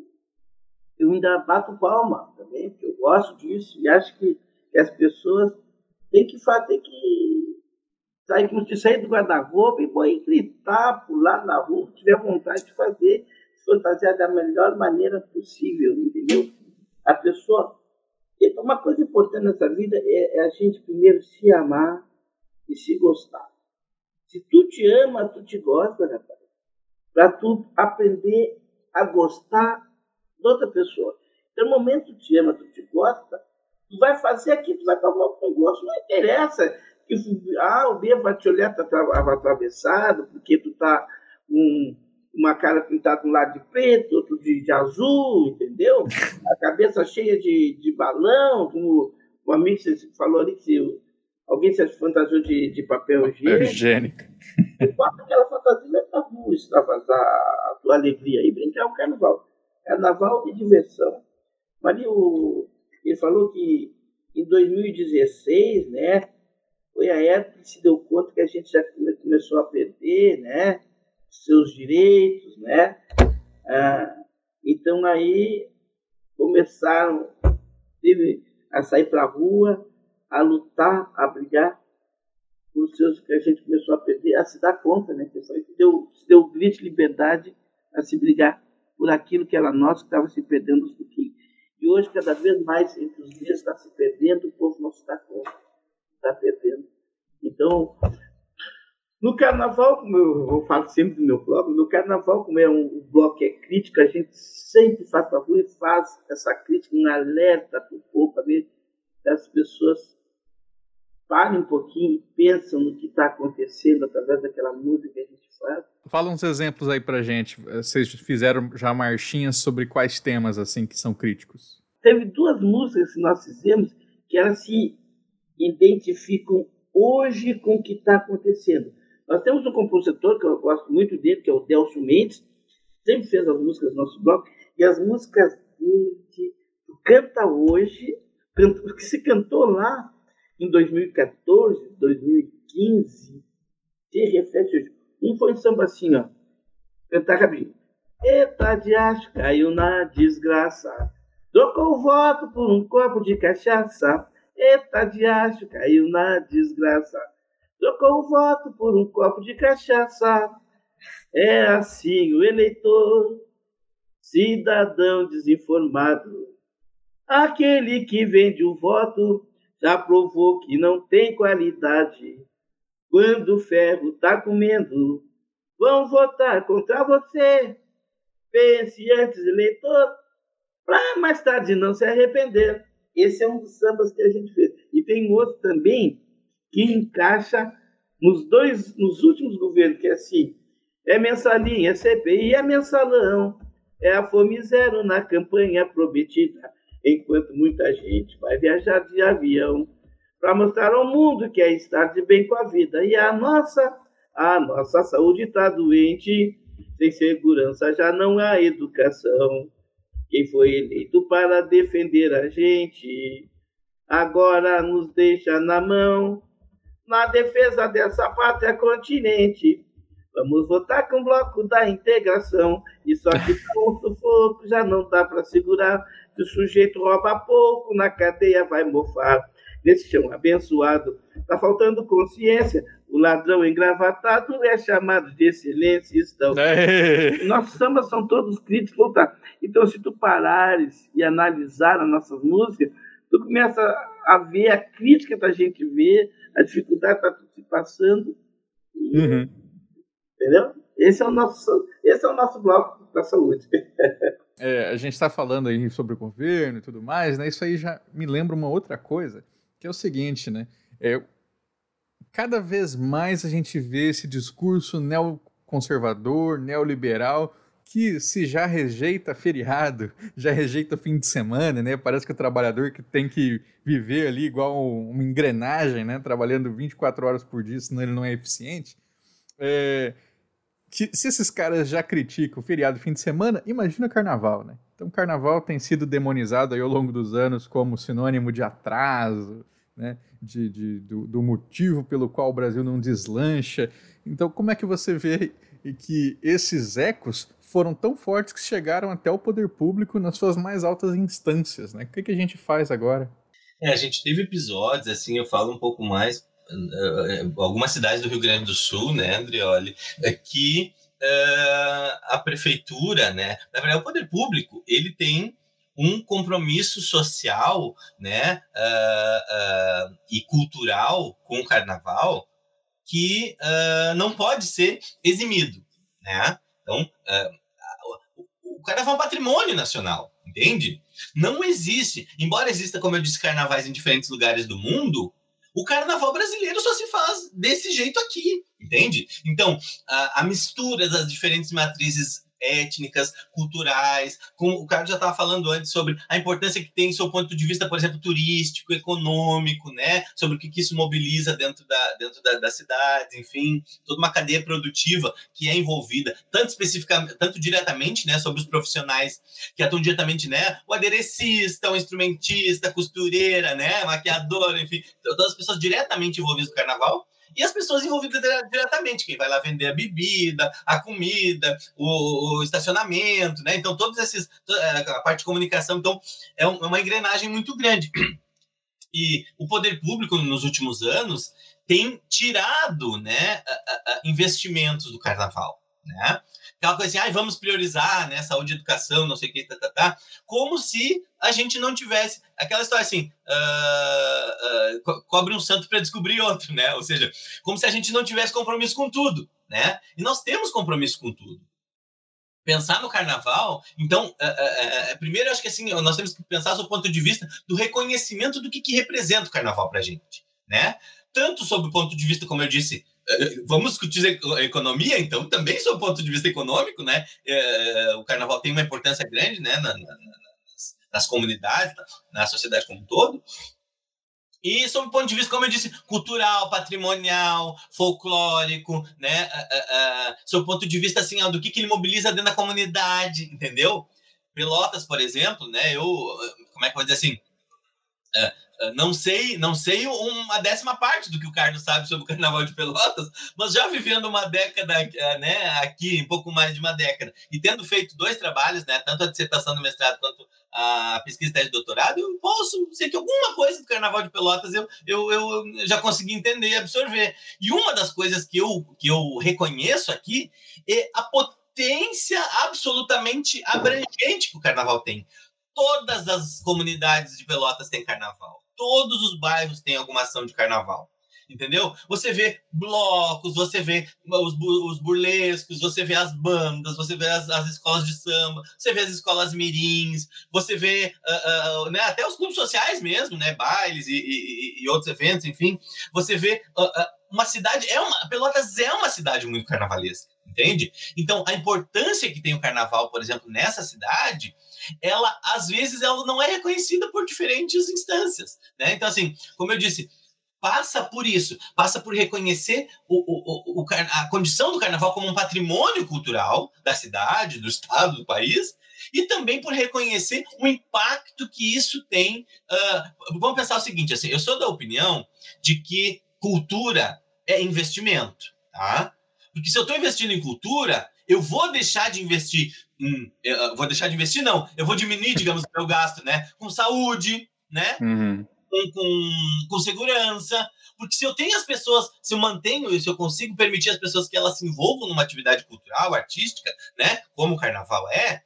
eu ainda bato palma também, porque eu gosto disso e acho que, que as pessoas têm que, têm que sair, sair do guarda-roupa e vou gritar, pular na rua, tiver vontade de fazer, se fantasiar da melhor maneira possível, entendeu? A pessoa. Uma coisa importante nessa vida é, é a gente primeiro se amar e se gostar. Se tu te ama, tu te gosta, rapaz. Para tu aprender a gostar de outra pessoa. Então, no momento que tu te ama, tu te gosta, tu vai fazer aquilo, tu vai tomar um gosto, não interessa que ah, o B vai te olhar, tá atravessado, porque tu tá com uma cara pintada de um lado de preto, outro de, de azul, entendeu? <laughs> A cabeça cheia de, de balão, como o amigo falou ali, que alguém se fantasiou de, de papel higiênico. Bota aquela fantasia pra rua, a tua alegria e brincar o carnaval. Carnaval de diversão. Mas o, ele falou que em 2016, né, foi a época que se deu conta que a gente já começou a perder, né, seus direitos, né. Ah, então aí começaram a sair para a rua, a lutar, a brigar por seus que a gente começou a perder, a se dar conta, né, pessoal, que deu, deu o grito de liberdade a se brigar por aquilo que era nosso, que estava se perdendo aos pouquinhos. E hoje, cada vez mais, entre os dias está se perdendo, o povo não se dá conta, está perdendo. Então, no carnaval, como eu, eu, falo sempre do meu bloco, no carnaval, como é um, um bloco que é crítico, a gente sempre faz para rua e faz essa crítica, um alerta para o povo, para ver que as pessoas parem um pouquinho e pensam no que está acontecendo através daquela música que a gente faz. Fala uns exemplos aí pra gente. Vocês fizeram já marchinhas sobre quais temas assim que são críticos? Teve duas músicas que nós fizemos que elas se identificam hoje com o que está acontecendo. Nós temos um compositor que eu gosto muito dele, que é o Delcio Mendes, sempre fez as músicas do nosso bloco, e as músicas dele canta hoje, <laughs> que se cantou lá em 2014, 2015, se reflete hoje. Um foi um samba assim, ó. Cantar rapidinho. Eita de acho, caiu na desgraça. Trocou o voto por um copo de cachaça. Eita de acho, caiu na desgraça. Trocou o voto por um copo de cachaça. É assim o eleitor, cidadão desinformado. Aquele que vende o voto já provou que não tem qualidade. Quando o ferro tá comendo, vão votar contra você. Pense antes, eleitor, para mais tarde não se arrepender. Esse é um dos sambas que a gente fez. E tem outro também que encaixa nos dois, nos últimos governos, que é assim, é mensalinha, é CPI, é mensalão, é a fome zero na campanha prometida enquanto muita gente vai viajar de avião para mostrar ao mundo que é estar de bem com a vida. E a nossa, a nossa saúde está doente, sem segurança já não há educação. Quem foi eleito para defender a gente, agora nos deixa na mão, na defesa dessa pátria continente. Vamos votar com o bloco da integração. E só que com o sufoco já não dá para segurar. Se o sujeito rouba pouco, na cadeia vai mofar. Nesse chão abençoado, está faltando consciência. O ladrão engravatado é chamado de excelência. Então, é. nossos sambas são todos críticos. Voltar. Então, se tu parares e analisar as nossas músicas, tu começa a ver a crítica da gente ver, a dificuldade que está se passando. Uhum. Entendeu? Esse é o nosso, esse é o nosso bloco da saúde. É, a gente está falando aí sobre o governo e tudo mais, né? Isso aí já me lembra uma outra coisa, que é o seguinte, né? É, cada vez mais a gente vê esse discurso neoconservador, neoliberal, que se já rejeita feriado, <laughs> já rejeita fim de semana, né? Parece que o trabalhador que tem que viver ali igual uma engrenagem, né? Trabalhando 24 horas por dia, senão ele não é eficiente. É, que, se esses caras já criticam feriado fim de semana, imagina carnaval, né? Então, carnaval tem sido demonizado aí ao longo dos anos como sinônimo de atraso, né? De, de do, do, motivo pelo qual o Brasil não deslancha. Então, como é que você vê que esses ecos foram tão fortes que chegaram até o poder público nas suas mais altas instâncias, né? O que, que a gente faz agora? É, a gente teve episódios, assim, eu falo um pouco mais uh, algumas cidades do Rio Grande do Sul, né, Andrioli, é que uh, a prefeitura, né, na verdade, o poder público, ele tem um compromisso social, né, uh, e cultural com o carnaval que não pode ser eximido, né? Então, o carnaval é um patrimônio nacional, entende? Não existe, embora exista, como eu disse, carnavais em diferentes lugares do mundo, o carnaval brasileiro só se faz desse jeito aqui, entende? Então, a, a mistura das diferentes matrizes étnicas, culturais. Como o Carlos já estava falando antes sobre a importância que tem, do ponto de vista, por exemplo, turístico, econômico, né? Sobre o que, que isso mobiliza dentro da, dentro da, da cidade, enfim, toda uma cadeia produtiva que é envolvida, tanto especificamente, tanto diretamente, né? Sobre os profissionais que atuam diretamente, né? O aderecista, o instrumentista, costureira, né? Maquiador, enfim, todas as pessoas diretamente envolvidas no carnaval e as pessoas envolvidas diretamente, quem vai lá vender a bebida, a comida, o, o estacionamento, né? Então, todos esses, é, a parte de comunicação, então, é, é uma engrenagem muito grande. E o poder público, nos últimos anos, tem tirado né, investimentos do carnaval. Né? Aquela coisa assim, ah, vamos priorizar né, saúde educação, não sei o que, tá, tá, tá, como se a gente não tivesse aquela história assim, uh, uh, cobre um santo para descobrir outro, né? Ou seja, como se a gente não tivesse compromisso com tudo, né? E nós temos compromisso com tudo. Pensar no carnaval, então, uh, primeiro eu acho que assim, nós temos que pensar do ponto de vista do reconhecimento do que, que representa o carnaval para gente, né? Tanto sob o ponto de vista, como eu disse, vamos discutir economia, então, também sob o ponto de vista econômico, né? É, o carnaval tem uma importância grande, né? Na, na, nas, nas, comunidades, na, na, sociedade como um todo. E sob o ponto de vista, como eu disse, cultural, patrimonial, folclórico, né? Sob o ponto de vista, assim, do que, que ele mobiliza dentro da comunidade, entendeu? Pelotas, por exemplo, né? Eu, como é que eu vou dizer assim? Ah, não sei, não sei uma décima parte do que o Carlos sabe sobre o Carnaval de Pelotas, mas já vivendo uma década, ah, né, aqui, um pouco mais de uma década, e tendo feito dois trabalhos, né, tanto a dissertação do mestrado quanto a pesquisa de doutorado, eu posso dizer que alguma coisa do Carnaval de Pelotas eu, eu, eu já consegui entender e absorver. E uma das coisas que eu, que eu reconheço aqui é a potência absolutamente abrangente que o Carnaval tem. Todas as comunidades de Pelotas têm Carnaval todos os bairros têm alguma ação de carnaval. Entendeu? Você vê blocos, você vê os, os burlescos, você vê as bandas, você vê as, as, escolas de samba, você vê as escolas mirins, você vê uh, uh, né, até os clubes sociais mesmo, né, bailes e, e, e outros eventos, enfim. Você vê uh, uma cidade, é uma, Pelotas é uma cidade muito carnavalesca, entende? Então, a importância que tem o carnaval, por exemplo, nessa cidade ela às vezes ela não é reconhecida por diferentes instâncias, né? Então assim, como eu disse, passa por isso, passa por reconhecer o, o, o, a condição do carnaval como um patrimônio cultural da cidade, do estado, do país, e também por reconhecer o impacto que isso tem. Uh, vamos pensar o seguinte: assim, eu sou da opinião de que cultura é investimento, tá? Porque se eu estou investindo em cultura, eu vou deixar de investir em. vou deixar de investir, não. Eu vou diminuir, <laughs> digamos, o meu gasto, né? Com saúde, né? Uhum. Com, com, com, segurança. Porque se eu tenho as pessoas, se eu mantenho, se eu consigo permitir as pessoas que elas se envolvam numa atividade cultural, artística, né? Como o carnaval é,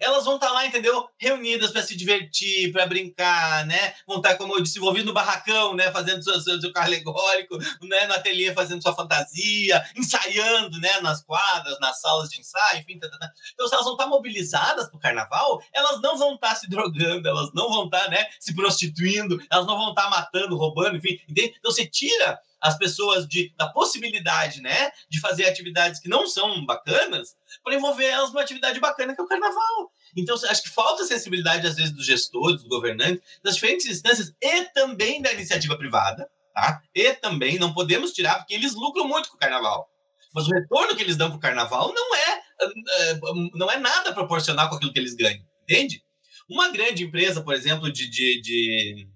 elas vão estar tá lá, entendeu? Reunidas para se divertir, para brincar, né? Vão estar, tá, como eu disse, envolvidas no barracão, né? Fazendo seu, seu, seu carro alegórico, né? No ateliê fazendo sua fantasia, ensaiando, né? Nas quadras, nas salas de ensaio, enfim. Tá. Então, se elas vão estar mobilizadas para o carnaval, elas não vão estar se drogando, elas não vão estar, né? Se prostituindo, elas não vão estar matando, roubando, enfim. Entende? Então, você tira as pessoas de, da possibilidade, né, de fazer atividades que não são bacanas, para envolver elas numa atividade bacana que é o carnaval. Então, acho que falta sensibilidade, às vezes, dos gestores, dos governantes, das diferentes instâncias e também da iniciativa privada, tá? E também, não podemos tirar, porque eles lucram muito com o carnaval. Mas o retorno que eles dão para o carnaval não é, é, não é nada proporcional com aquilo que eles ganham, entende? Uma grande empresa, por exemplo, de, de, de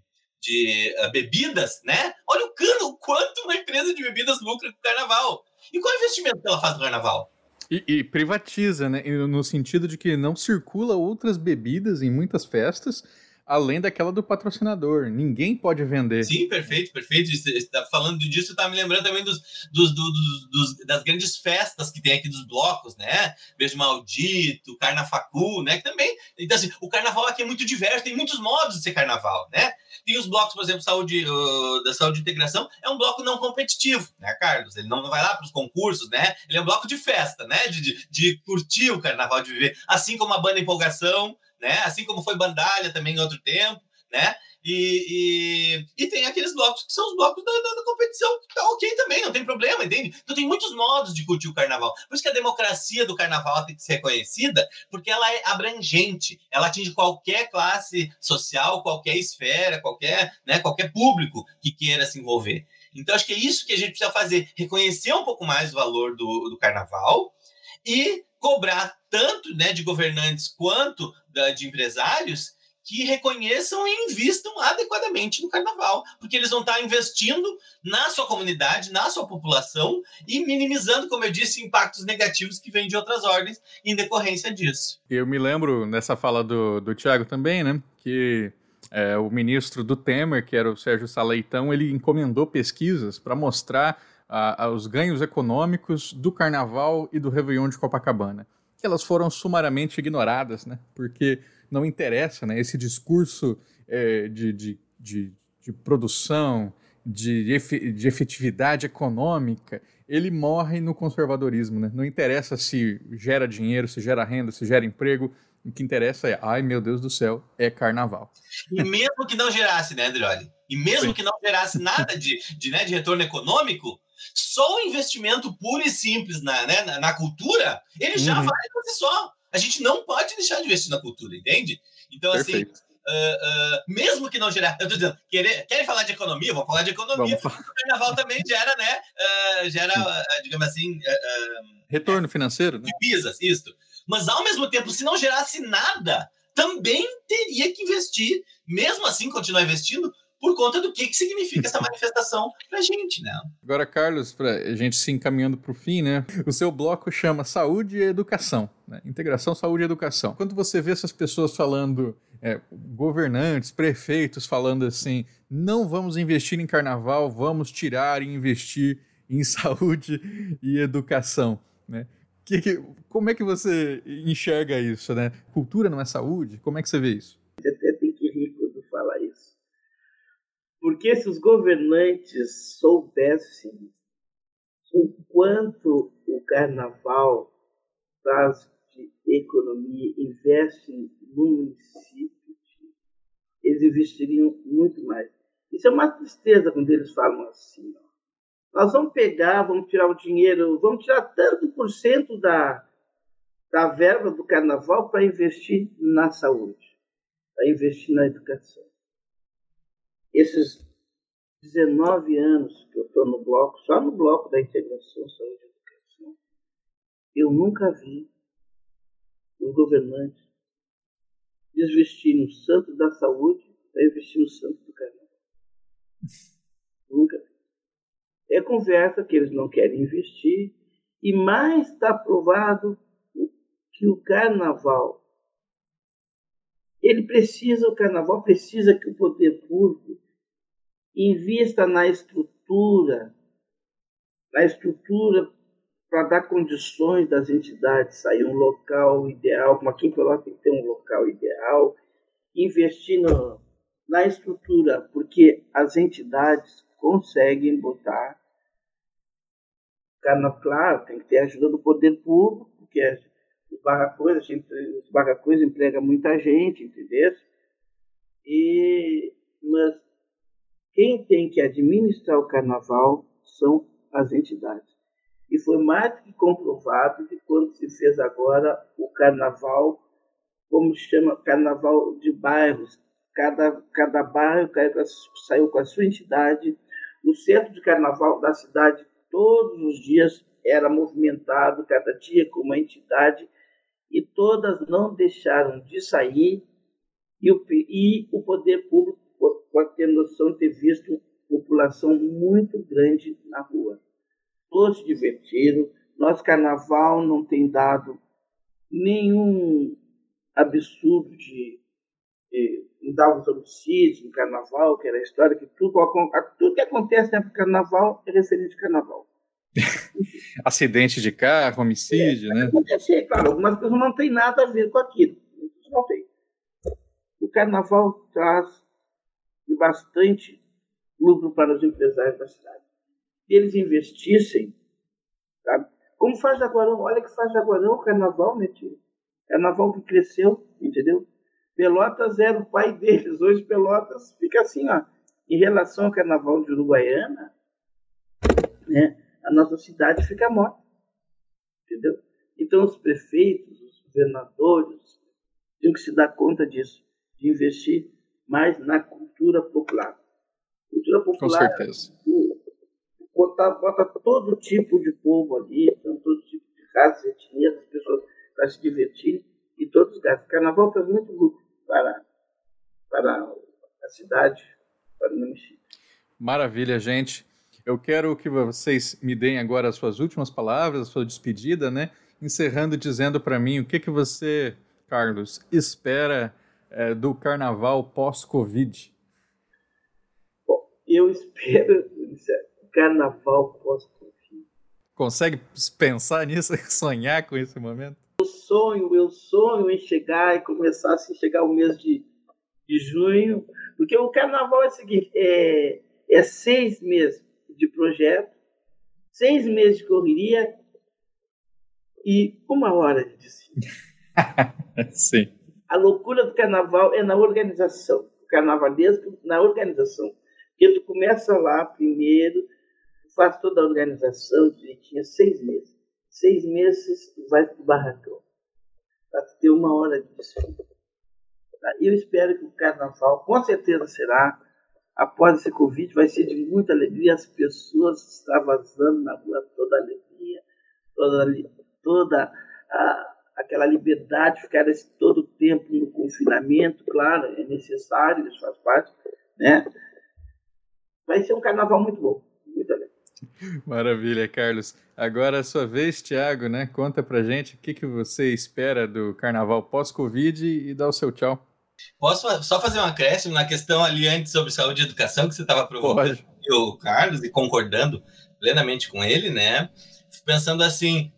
de uh, bebidas, né? Olha o cano, quanto uma empresa de bebidas lucra com o carnaval. E qual é o investimento que ela faz no carnaval? E, e, privatiza, né? No sentido de que não circula outras bebidas em muitas festas além daquela do patrocinador. Ninguém pode vender. Sim, perfeito, perfeito. Está falando disso, está me lembrando também dos, dos, dos, dos, das grandes festas que tem aqui dos blocos, né? Beijo Maldito, Carnafacu, né? Que também. Então, assim, o carnaval aqui é muito diverso, tem muitos modos de ser carnaval, né? Tem os blocos, por exemplo, saúde, uh, da saúde e integração, é um bloco não competitivo, né, Carlos? Ele não, não vai lá para os concursos, né? Ele é um bloco de festa, né? De, de, de curtir o carnaval, de viver. Assim como a banda Empolgação, né? Assim como foi Bandalha também em outro tempo, né? E, e, e, tem aqueles blocos que são os blocos da, da, da, competição, que tá ok também, não tem problema, entende? Então tem muitos modos de curtir o carnaval. Por isso que a democracia do carnaval tem que ser reconhecida, porque ela é abrangente, ela atinge qualquer classe social, qualquer esfera, qualquer, né, qualquer público que queira se envolver. Então acho que é isso que a gente precisa fazer, reconhecer um pouco mais o valor do, do carnaval e cobrar tanto né, de governantes quanto da, de empresários que reconheçam e invistam adequadamente no carnaval, porque eles vão estar investindo na sua comunidade, na sua população e minimizando, como eu disse, impactos negativos que vêm de outras ordens em decorrência disso. Eu me lembro nessa fala do, do Tiago também, né, que é, o ministro do Temer, que era o Sérgio Saleitão, ele encomendou pesquisas para mostrar a, a, os ganhos econômicos do carnaval e do Réveillon de Copacabana. Elas foram sumariamente ignoradas, né, porque não interessa, né? Esse discurso é, de, de, de, de, produção, de, de efetividade econômica, ele morre no conservadorismo, né? Não interessa se gera dinheiro, se gera renda, se gera emprego, o que interessa é, ai meu Deus do céu, é carnaval. E mesmo que não gerasse, né, Andrioli? E mesmo Sim. que não gerasse nada de, de, né, de retorno econômico, só o investimento puro e simples na, né, na, na cultura, ele já uhum. vale por si só. A gente não pode deixar de investir na cultura, entende? Então, assim, Perfeito. assim, Uh, uh, mesmo que não gerar. Eu tô dizendo, querer, querem falar de economia? Vou falar de economia. Vamos. O carnaval também gera, né? Uh, gera, digamos assim. Retorno financeiro, né? Divisas, isso. Mas ao mesmo tempo, se não gerasse nada, também teria que investir, mesmo assim, continuar investindo, por conta do que, que significa essa manifestação para a gente, né? Agora, Carlos, para a gente se encaminhando para o fim, né? O seu bloco chama Saúde e Educação, né? Integração, Saúde e Educação. Quando você vê essas pessoas falando, é, governantes, prefeitos falando assim, não vamos investir em carnaval, vamos tirar e investir em <laughs> saúde e educação, né? Que, que, como é que você enxerga isso, né? Cultura não é saúde? Como é que você vê isso? Porque se os governantes soubessem o quanto o carnaval traz de economia, investe no município, eles investiriam muito mais. Isso é uma tristeza quando eles falam assim. Ó. Nós vamos pegar, vamos tirar o dinheiro, vamos tirar tanto por cento da, da verba do carnaval para investir na saúde, para investir na educação esses 19 anos que eu estou no bloco, só no bloco da integração saúde e educação, eu nunca vi os governantes desvestir no santo da saúde para investir no santo do carnaval. nunca vi. É conversa que eles não querem investir e mais está provado que o carnaval ele precisa, o carnaval precisa que o poder público invista na estrutura, na estrutura para dar condições das entidades sair um local ideal, como aqui em Pelotas tem que ter um local ideal, investir no, na estrutura, porque as entidades conseguem botar carnaval, claro, tem que ter ajuda do poder público, porque os barracões, os barracões emprega muita gente, entendeu? E, mas quem tem que administrar o carnaval são as entidades. E foi mais que comprovado que quando se fez agora o carnaval, como se chama, carnaval de bairros, cada, cada bairro saiu com a sua entidade, o centro de carnaval da cidade todos os dias era movimentado, cada dia com uma entidade, e todas não deixaram de sair, e o, e o poder público pode ter noção de ter visto população muito grande na rua. Todos se divertiram. Nosso carnaval não tem dado nenhum absurdo de, de mudar os homicídios no carnaval, que era a história que tudo, tudo que acontece no carnaval é referente ao carnaval. <laughs> Acidente de carro, homicídio, é, né? Acontecer, claro, algumas coisas não têm nada a ver com aquilo. Não tem. O carnaval traz bastante lucro para os empresários da cidade. Se eles investissem, sabe? Como faz Jaguarão, olha que faz Jaguarão o carnaval, meu tio. Carnaval que cresceu, entendeu? Pelotas era o pai deles. Hoje Pelotas fica assim, ó. Em relação ao carnaval de Uruguaiana, né, a nossa cidade fica morta. Entendeu? Então os prefeitos, os governadores, têm que se dar conta disso, de investir mais na cultura popular. Cultura popular. Com certeza. Bota, bota todo tipo de povo ali, então, todo tipo de raças, etnias, as pessoas para se divertirem e todos gastam. Carnaval faz muito lucro para, para a cidade, para o município. Maravilha, gente. Eu quero que vocês me deem agora as suas últimas palavras, a sua despedida, né? Encerrando dizendo para mim o que, que você, Carlos, espera é, do carnaval pós-Covid. Eu espero carnaval pós-Covid. Consegue pensar nisso, <laughs> sonhar com esse momento? Eu sonho, eu sonho em chegar e começar assim, chegar o mês de, de junho, porque o carnaval é o seguinte, é, é seis meses de projeto, seis meses de correria e uma hora de desfile. <laughs> Sim. A loucura do carnaval é na organização. O carnavalesco na organização. Porque tu começa lá primeiro, faz toda a organização direitinho, seis meses. Seis meses tu vai pro barracão. Para ter uma hora de desfile. Tá? Eu espero que o carnaval, com certeza será, após esse Covid, vai ser de muita alegria. As pessoas extravasando na rua, toda alegria, toda, toda a, aquela liberdade, ficar esse todo o tempo no confinamento, claro, é necessário, isso faz parte, né? Vai ser um carnaval muito bom, muito alegre. Maravilha, Carlos. Agora a sua vez, Tiago, né? Conta pra gente o que, que você espera do carnaval pós-Covid e dá o seu tchau. Posso só fazer um acréscimo na questão ali antes sobre saúde e educação que você estava provocando o Carlos e concordando plenamente com ele, né? Pensando assim,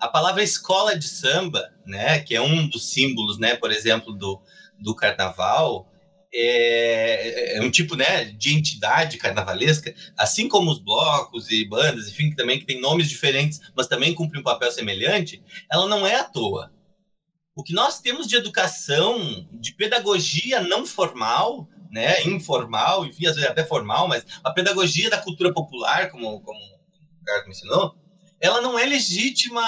a palavra escola de samba, né, que é um dos símbolos, né, por exemplo, do, do carnaval, é, é, um tipo né, de entidade carnavalesca, assim como os blocos e bandas, enfim, que também que tem nomes diferentes, mas também cumprem um papel semelhante, ela não é à toa. O que nós temos de educação, de pedagogia não formal, né, informal, enfim, às vezes até formal, mas a pedagogia da cultura popular, como, como o Carlos me ensinou, ela não é legítima,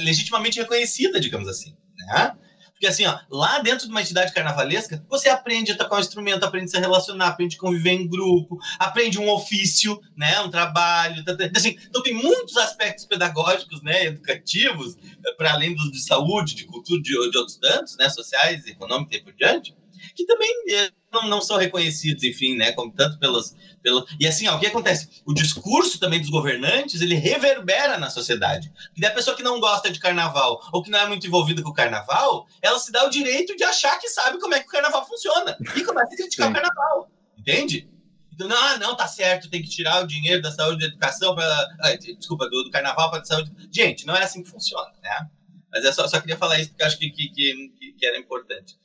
legitimamente reconhecida, digamos assim, né? Porque assim, ó, lá dentro de uma entidade carnavalesca, você aprende a tocar um instrumento, aprende a se relacionar, aprende a conviver em grupo, aprende um ofício, né, um trabalho. Tá, tá. Assim, então tem muitos aspectos pedagógicos, né, educativos, eh, para além dos de saúde, de cultura, de, de outros tantos, né, sociais, econômicos e por diante, que também eh, não, não são reconhecidos, enfim, né, como tanto pelos, pelo e assim, ó, o que acontece? O discurso também dos governantes, ele reverbera na sociedade. E da pessoa que não gosta de carnaval ou que não é muito envolvida com o carnaval, ela se dá o direito de achar que sabe como é que o carnaval funciona e começa a criticar Sim. o carnaval, entende? Então, não, ah, não, tá certo, tem que tirar o dinheiro da saúde da educação para. Desculpa, do, do carnaval para a saúde. Gente, não é assim que funciona, né? Mas eu só, só queria falar isso porque acho que, que, que, que era importante.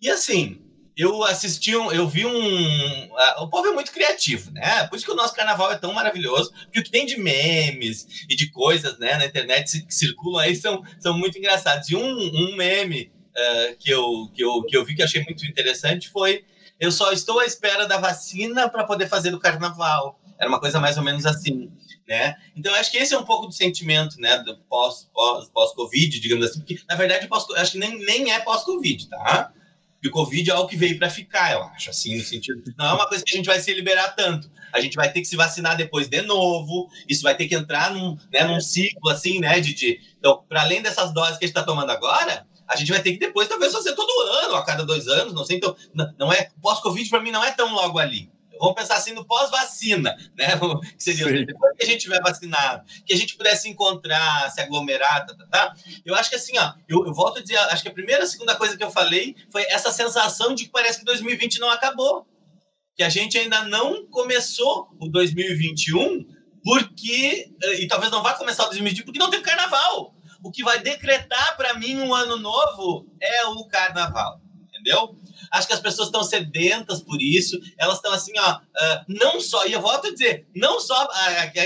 E assim, eu assisti um, eu vi um. o povo é muito criativo, né? Por isso que o nosso carnaval é tão maravilhoso, porque o que tem de memes e de coisas né, na internet que circulam aí são, são muito engraçados. E um, um meme uh, que, eu, que, eu, que eu vi que achei muito interessante foi: Eu só estou à espera da vacina para poder fazer o carnaval. Era uma coisa mais ou menos assim. Né? Então, acho que esse é um pouco do sentimento né, do pós-Covid, pós, pós, pós digamos assim, porque, na verdade, pós, acho que nem, nem é pós-Covid, tá? Que o Covid é algo que veio para ficar, eu acho, assim, no sentido. Não é uma coisa que a gente vai se liberar tanto. A gente vai ter que se vacinar depois de novo, isso vai ter que entrar num, né, num ciclo, assim, né, de. de... Então, para além dessas doses que a gente está tomando agora, a gente vai ter que depois, talvez, fazer todo ano, a cada dois anos, não sei. Então, não é. Pós-Covid, para mim, não é tão logo ali. Vamos pensar assim no pós-vacina, né? <laughs> Que seria Sim. depois que a gente tiver vacinado, que a gente pudesse encontrar, se aglomerar, tá, tá, tá. Eu acho que assim, ó, eu, eu, volto a dizer, acho que a primeira, a segunda coisa que eu falei foi essa sensação de que parece que 2020 não acabou. Que a gente ainda não começou o 2021, porque. E talvez não vá começar o 2021 porque não tem carnaval. O que vai decretar para mim um ano novo é o carnaval, entendeu? Acho que as pessoas estão sedentas por isso. Elas estão assim, ó, uh, não só, e eu volto a dizer, não só uh,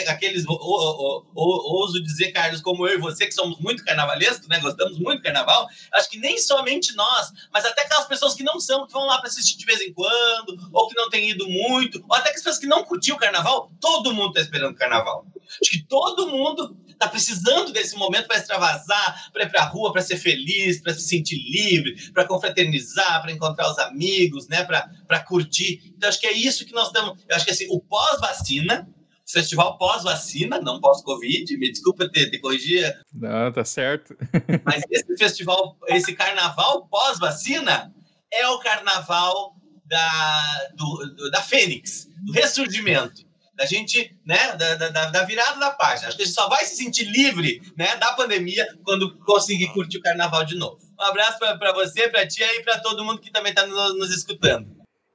aqueles, ouso dizer, Carlos, como eu e você, que somos muito carnavalescos, né? Gostamos muito do carnaval. Acho que nem somente nós, mas até aquelas pessoas que não são, que vão lá para assistir de vez em quando, ou que não têm ido muito, ou até que as pessoas que não curtiam o carnaval, todo mundo está esperando o carnaval. Acho que todo mundo está precisando desse momento para extravasar, para ir para a rua, para ser feliz, para se sentir livre, para confraternizar, para encontrar os amigos, né, para curtir. Então, acho que é isso que nós estamos. Eu acho que assim, o pós-vacina, festival pós-vacina, não pós-Covid, me desculpa ter, ter corrigir. Não, tá certo. <laughs> Mas esse festival, esse carnaval pós-vacina é o carnaval da, do, do, da Fênix, do ressurgimento da gente, né, da, da, da, virada da página. Acho que a gente só vai se sentir livre, né, da pandemia quando conseguir curtir o carnaval de novo. Um abraço para você, para ti e para todo mundo que também está nos, nos escutando.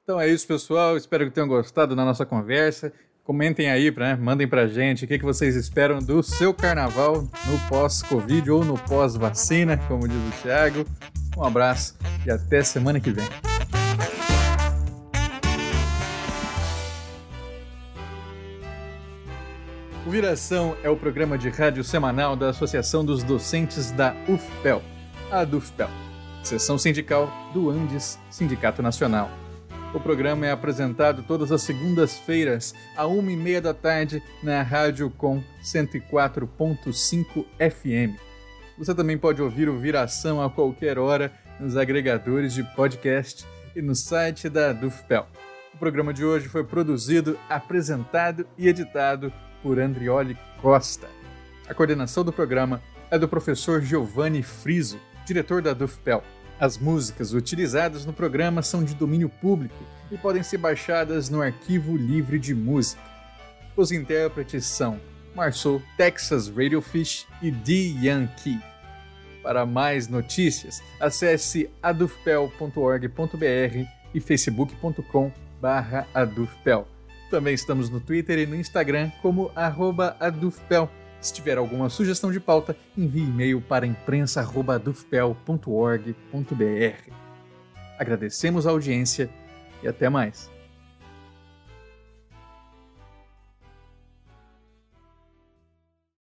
Então é isso, pessoal. Espero que tenham gostado da nossa conversa. Comentem aí, né? mandem pra gente o que, que vocês esperam do seu carnaval no pós-Covid ou no pós-vacina, como diz o Thiago. Um abraço e até semana que vem. O Viração é o programa de rádio semanal da Associação dos Docentes da UFPEL, a DUFPEL, seção sindical do Andes Sindicato Nacional. O programa é apresentado todas as segundas-feiras, à uma e meia da tarde, na Rádio Com 104.5 FM. Você também pode ouvir o Viração a qualquer hora nos agregadores de podcast e no site da DUFPEL. O programa de hoje foi produzido, apresentado e editado por Andrioli Costa. A coordenação do programa é do professor Giovanni Friso, diretor da DUFPEL. As músicas utilizadas no programa são de domínio público e podem ser baixadas no Arquivo Livre de Música. Os intérpretes são Marceau, Texas Radiofish e D. Yankee. Para mais notícias, acesse adufpel.org.br e facebook.com/adufpel. Também estamos no Twitter e no Instagram como adufpel. Se tiver alguma sugestão de pauta, envie e-mail para imprensa.adufpel.org.br. Agradecemos a audiência e até mais.